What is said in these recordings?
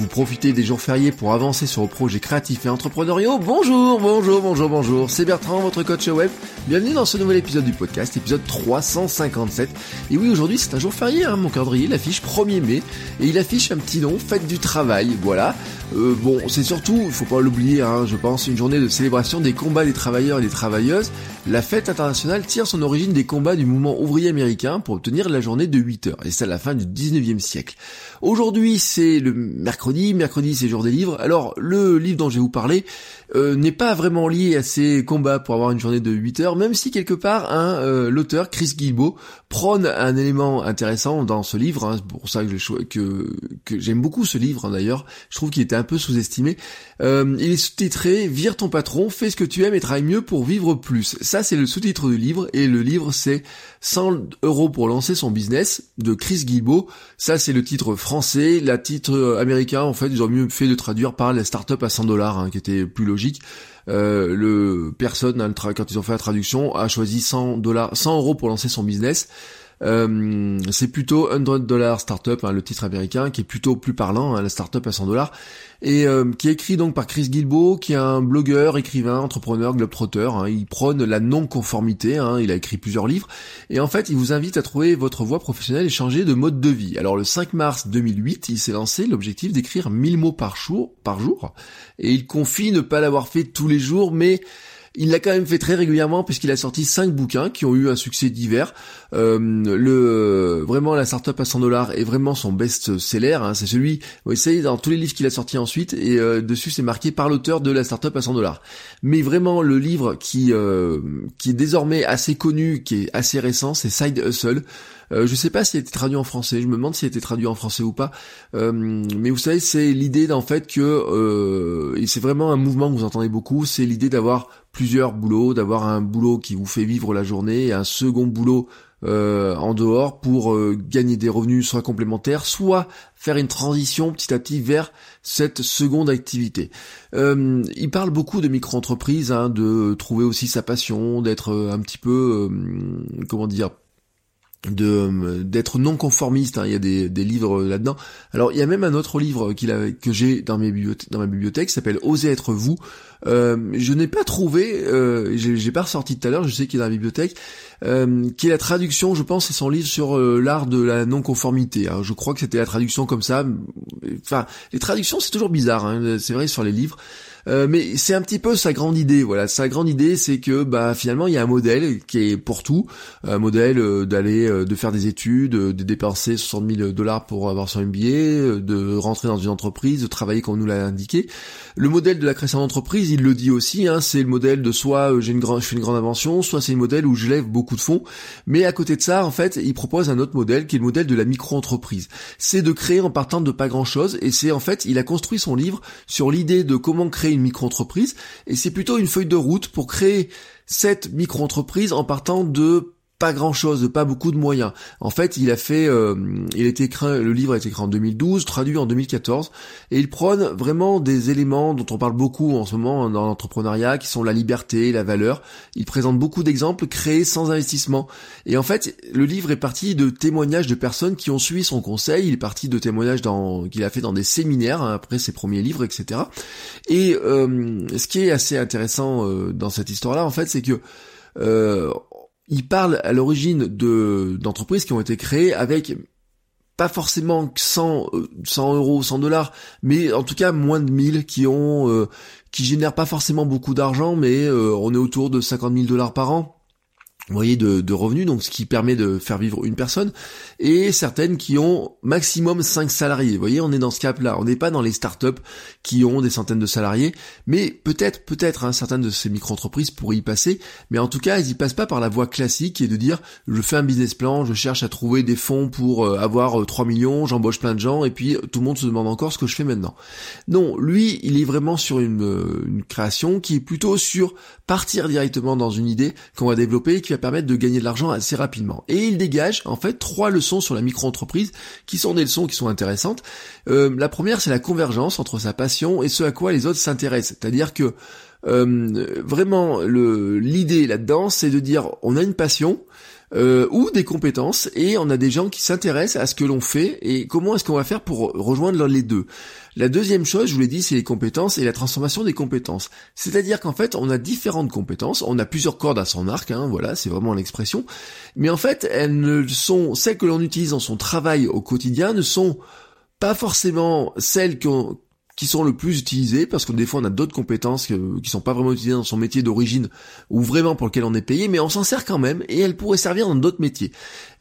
Vous profitez des jours fériés pour avancer sur vos projets créatifs et entrepreneuriaux Bonjour, bonjour, bonjour, bonjour, c'est Bertrand, votre coach web. Bienvenue dans ce nouvel épisode du podcast, épisode 357. Et oui, aujourd'hui c'est un jour férié, hein, mon calendrier il affiche 1er mai, et il affiche un petit nom, fête du travail, voilà. Euh, bon, c'est surtout, il faut pas l'oublier, hein, je pense, une journée de célébration des combats des travailleurs et des travailleuses. La fête internationale tire son origine des combats du mouvement ouvrier américain pour obtenir la journée de 8 heures, et c'est à la fin du 19e siècle. Aujourd'hui c'est le mercredi, mercredi c'est jour des livres, alors le livre dont je vais vous parler euh, n'est pas vraiment lié à ces combats pour avoir une journée de 8 heures, même si quelque part hein, euh, l'auteur Chris Guilbeault prône un élément intéressant dans ce livre, hein, c'est pour ça que, j'aime beaucoup ce livre hein, d'ailleurs, je trouve qu'il était un peu sous-estimé. Euh, il est sous-titré Vire ton patron, fais ce que tu aimes et travaille mieux pour vivre plus. Ça c'est le sous-titre du livre, et le livre c'est 100 euros pour lancer son business de Chris Guilbeault. Ça c'est le titre français, la titre américain en fait ils ont mieux fait de traduire par la start-up à 100 dollars, hein, qui était plus logique. Euh, le personne hein, quand ils ont fait la traduction a choisi 100 dollars, 100 euros pour lancer son business. Euh, c'est plutôt 100 dollars startup, hein, le titre américain, qui est plutôt plus parlant, hein, la startup à 100 dollars, et euh, qui est écrit donc par Chris Guilbeault, qui est un blogueur, écrivain, entrepreneur, globetrotter. Hein, il prône la non-conformité. Hein, il a écrit plusieurs livres, et en fait, il vous invite à trouver votre voie professionnelle et changer de mode de vie. Alors, le 5 mars 2008, il s'est lancé l'objectif d'écrire 1000 mots par jour, par jour, et il confie ne pas l'avoir fait tous les jours, mais il l'a quand même fait très régulièrement puisqu'il a sorti cinq bouquins qui ont eu un succès divers. Euh, le vraiment la startup à 100 dollars est vraiment son best-seller. Hein. c'est celui, vous savez, dans tous les livres qu'il a sortis ensuite et euh, dessus c'est marqué par l'auteur de la startup à 100 dollars. Mais vraiment le livre qui euh, qui est désormais assez connu, qui est assez récent, c'est Side Hustle. Euh, je sais pas s'il a été traduit en français, je me demande s'il a été traduit en français ou pas. Euh, mais vous savez, c'est l'idée d'en fait que, euh, et c'est vraiment un mouvement que vous entendez beaucoup, c'est l'idée d'avoir plusieurs boulots, d'avoir un boulot qui vous fait vivre la journée et un second boulot euh, en dehors pour euh, gagner des revenus soit complémentaires, soit faire une transition petit à petit vers cette seconde activité. Euh, il parle beaucoup de micro-entreprise, hein, de trouver aussi sa passion, d'être un petit peu, comment dire, de d'être non conformiste hein. il y a des, des livres là-dedans alors il y a même un autre livre que j'ai dans mes dans ma bibliothèque qui s'appelle Osez être vous euh, je n'ai pas trouvé euh, j'ai pas ressorti tout à l'heure je sais qu'il est dans la bibliothèque euh, qui est la traduction je pense c'est son livre sur euh, l'art de la non conformité hein. je crois que c'était la traduction comme ça enfin les traductions c'est toujours bizarre hein. c'est vrai sur les livres euh, mais c'est un petit peu sa grande idée. Voilà, sa grande idée, c'est que bah finalement il y a un modèle qui est pour tout, un modèle euh, d'aller, euh, de faire des études, de dépenser 60 000 dollars pour avoir son MBA, de rentrer dans une entreprise, de travailler comme on nous l'a indiqué. Le modèle de la création d'entreprise, il le dit aussi, hein, c'est le modèle de soit j'ai une grande, je fais une grande invention, soit c'est le modèle où je lève beaucoup de fonds. Mais à côté de ça, en fait, il propose un autre modèle qui est le modèle de la micro-entreprise. C'est de créer en partant de pas grand chose, et c'est en fait, il a construit son livre sur l'idée de comment créer une micro-entreprise, et c'est plutôt une feuille de route pour créer cette micro-entreprise en partant de pas grand chose, pas beaucoup de moyens. En fait, il a fait, euh, il été écrit, le livre a été écrit en 2012, traduit en 2014, et il prône vraiment des éléments dont on parle beaucoup en ce moment dans l'entrepreneuriat, qui sont la liberté, la valeur. Il présente beaucoup d'exemples créés sans investissement. Et en fait, le livre est parti de témoignages de personnes qui ont suivi son conseil. Il est parti de témoignages qu'il a fait dans des séminaires hein, après ses premiers livres, etc. Et euh, ce qui est assez intéressant euh, dans cette histoire-là, en fait, c'est que euh, il parle à l'origine de d'entreprises qui ont été créées avec pas forcément 100, 100 euros, 100 dollars, mais en tout cas moins de 1000 qui ont, euh, qui génèrent pas forcément beaucoup d'argent, mais euh, on est autour de 50 000 dollars par an voyez, de, de, revenus, donc ce qui permet de faire vivre une personne, et certaines qui ont maximum 5 salariés. Voyez, on est dans ce cap-là. On n'est pas dans les startups qui ont des centaines de salariés, mais peut-être, peut-être, hein, certaines de ces micro-entreprises pourraient y passer, mais en tout cas, elles y passent pas par la voie classique qui est de dire, je fais un business plan, je cherche à trouver des fonds pour euh, avoir 3 euh, millions, j'embauche plein de gens, et puis tout le monde se demande encore ce que je fais maintenant. Non, lui, il est vraiment sur une, euh, une création qui est plutôt sur partir directement dans une idée qu'on va développer, qui va permettre de gagner de l'argent assez rapidement. Et il dégage en fait trois leçons sur la micro-entreprise qui sont des leçons qui sont intéressantes. Euh, la première, c'est la convergence entre sa passion et ce à quoi les autres s'intéressent. C'est-à-dire que euh, vraiment l'idée là-dedans, c'est de dire on a une passion, euh, ou des compétences et on a des gens qui s'intéressent à ce que l'on fait et comment est-ce qu'on va faire pour rejoindre les deux. La deuxième chose, je vous l'ai dit, c'est les compétences et la transformation des compétences. C'est-à-dire qu'en fait, on a différentes compétences, on a plusieurs cordes à son arc, hein, voilà, c'est vraiment l'expression, mais en fait, elles ne sont, celles que l'on utilise dans son travail au quotidien ne sont pas forcément celles qu'on qui sont le plus utilisés, parce que des fois on a d'autres compétences qui sont pas vraiment utilisées dans son métier d'origine, ou vraiment pour lequel on est payé, mais on s'en sert quand même, et elle pourrait servir dans d'autres métiers.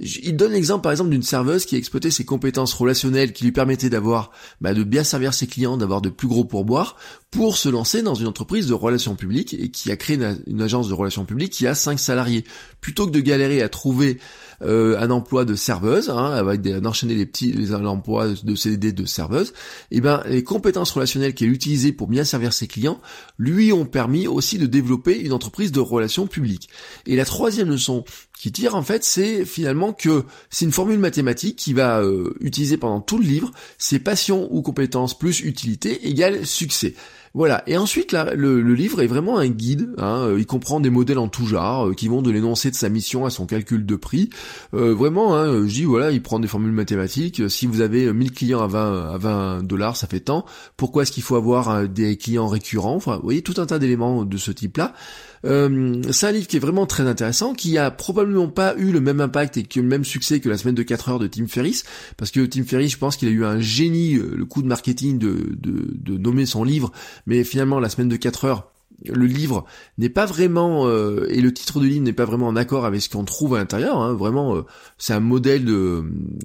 Il donne l'exemple par exemple d'une serveuse qui a exploité ses compétences relationnelles qui lui permettaient d'avoir, bah, de bien servir ses clients, d'avoir de plus gros pourboires, pour se lancer dans une entreprise de relations publiques, et qui a créé une, agence de relations publiques qui a 5 salariés. Plutôt que de galérer à trouver euh, un emploi de serveuse, hein, avec d'enchaîner les petits les, emplois de CDD de serveuse, et eh ben les compétences relationnelles qu'elle utilisait pour bien servir ses clients lui ont permis aussi de développer une entreprise de relations publiques. Et la troisième leçon qui tire en fait, c'est finalement que c'est une formule mathématique qui va euh, utiliser pendant tout le livre, c'est passion ou compétences plus utilité égale succès. Voilà. Et ensuite, là, le, livre est vraiment un guide. Hein. Euh, il comprend des modèles en tout genre euh, qui vont de l'énoncé de sa mission à son calcul de prix. Euh, vraiment, hein, je dis voilà, il prend des formules mathématiques. Si vous avez 1000 clients à 20 à 20 dollars, ça fait tant. Pourquoi est-ce qu'il faut avoir des clients récurrents? Enfin, vous voyez tout un tas d'éléments de ce type-là. Euh, c'est un livre qui est vraiment très intéressant, qui a probablement pas eu le même impact et le même succès que la semaine de 4 heures de Tim Ferriss, parce que Tim Ferriss, je pense qu'il a eu un génie, le coup de marketing de, de, de nommer son livre, mais finalement la semaine de 4 heures, le livre n'est pas vraiment euh, et le titre du livre n'est pas vraiment en accord avec ce qu'on trouve à l'intérieur. Hein. Vraiment, euh, c'est un modèle de,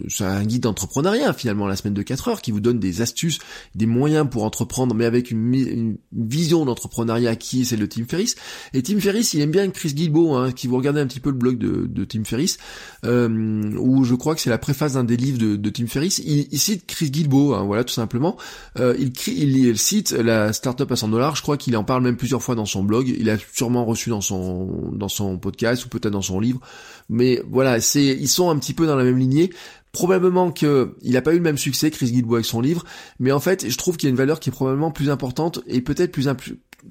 c'est un guide d'entrepreneuriat finalement la semaine de 4 heures qui vous donne des astuces, des moyens pour entreprendre, mais avec une, vision d'entrepreneuriat qui est celle de Tim Ferriss. Et Tim Ferriss, il aime bien Chris Guilbeault, hein, qui vous regardez un petit peu le blog de, Tim Ferriss, euh, où je crois que c'est la préface d'un des livres de, Tim Ferriss. Il, cite Chris Guilbeault, hein, voilà tout simplement. il, il, il, cite la startup à 100 dollars. Je crois qu'il en parle même plusieurs dans son blog, il a sûrement reçu dans son dans son podcast ou peut-être dans son livre, mais voilà, c'est ils sont un petit peu dans la même lignée. Probablement que il n'a pas eu le même succès Chris Guilbeault avec son livre, mais en fait, je trouve qu'il y a une valeur qui est probablement plus importante et peut-être plus,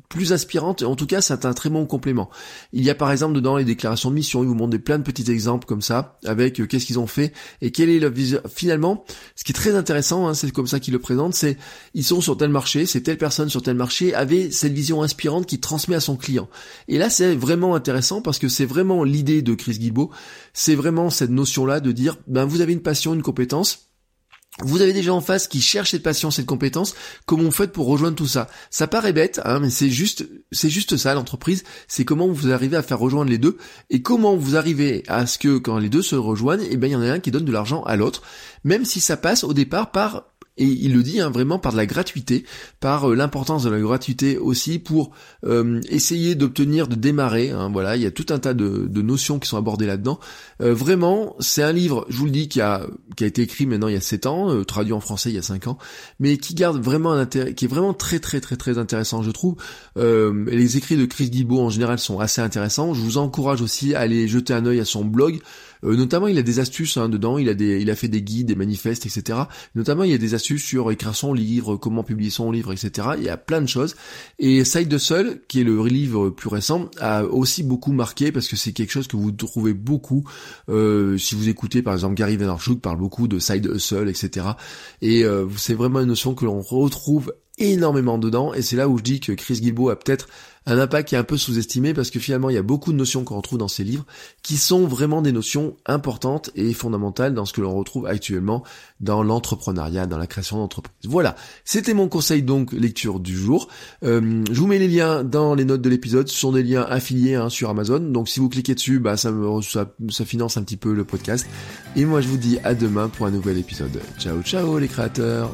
plus inspirante, et en tout cas c'est un très bon complément. Il y a par exemple dedans les déclarations de mission, ils vous montrent plein de petits exemples comme ça, avec euh, qu'est-ce qu'ils ont fait, et quelle est leur vision. Finalement, ce qui est très intéressant, hein, c'est comme ça qu'ils le présentent, c'est ils sont sur tel marché, c'est telle personne sur tel marché avait cette vision inspirante qui transmet à son client. Et là c'est vraiment intéressant parce que c'est vraiment l'idée de Chris Guilbeault, c'est vraiment cette notion-là de dire, ben vous avez une une compétence, vous avez des gens en face qui cherchent cette passion, cette compétence. Comment vous faites pour rejoindre tout ça? Ça paraît bête, hein, mais c'est juste, c'est juste ça l'entreprise. C'est comment vous arrivez à faire rejoindre les deux et comment vous arrivez à ce que quand les deux se rejoignent, eh ben il y en a un qui donne de l'argent à l'autre, même si ça passe au départ par et il le dit hein, vraiment par de la gratuité, par euh, l'importance de la gratuité aussi pour euh, essayer d'obtenir, de démarrer. Hein, voilà, il y a tout un tas de, notions qui sont abordées là-dedans. Euh, vraiment, c'est un livre, je vous le dis, qui a qui a été écrit maintenant il y a 7 ans, traduit en français il y a 5 ans, mais qui garde vraiment un intérêt, qui est vraiment très très très très intéressant, je trouve. les écrits de Chris Guibault en général sont assez intéressants. Je vous encourage aussi à aller jeter un œil à son blog. Euh, notamment, il a des astuces hein, dedans. Il a des, il a fait des guides, des manifestes, etc. Notamment, il y a des astuces sur écrire son livre, comment publier son livre, etc. Il y a plein de choses. Et Side de Seul, qui est le livre plus récent, a aussi beaucoup marqué parce que c'est quelque chose que vous trouvez beaucoup euh, si vous écoutez par exemple Gary Vaynerchuk parle beaucoup de side hustle, etc. Et euh, c'est vraiment une notion que l'on retrouve énormément dedans, et c'est là où je dis que Chris Guilbeault a peut-être un impact qui est un peu sous-estimé parce que finalement il y a beaucoup de notions qu'on retrouve dans ces livres qui sont vraiment des notions importantes et fondamentales dans ce que l'on retrouve actuellement dans l'entrepreneuriat, dans la création d'entreprise. Voilà, c'était mon conseil donc lecture du jour. Euh, je vous mets les liens dans les notes de l'épisode, ce sont des liens affiliés hein, sur Amazon, donc si vous cliquez dessus, bah ça, me, ça, ça finance un petit peu le podcast. Et moi je vous dis à demain pour un nouvel épisode. Ciao ciao les créateurs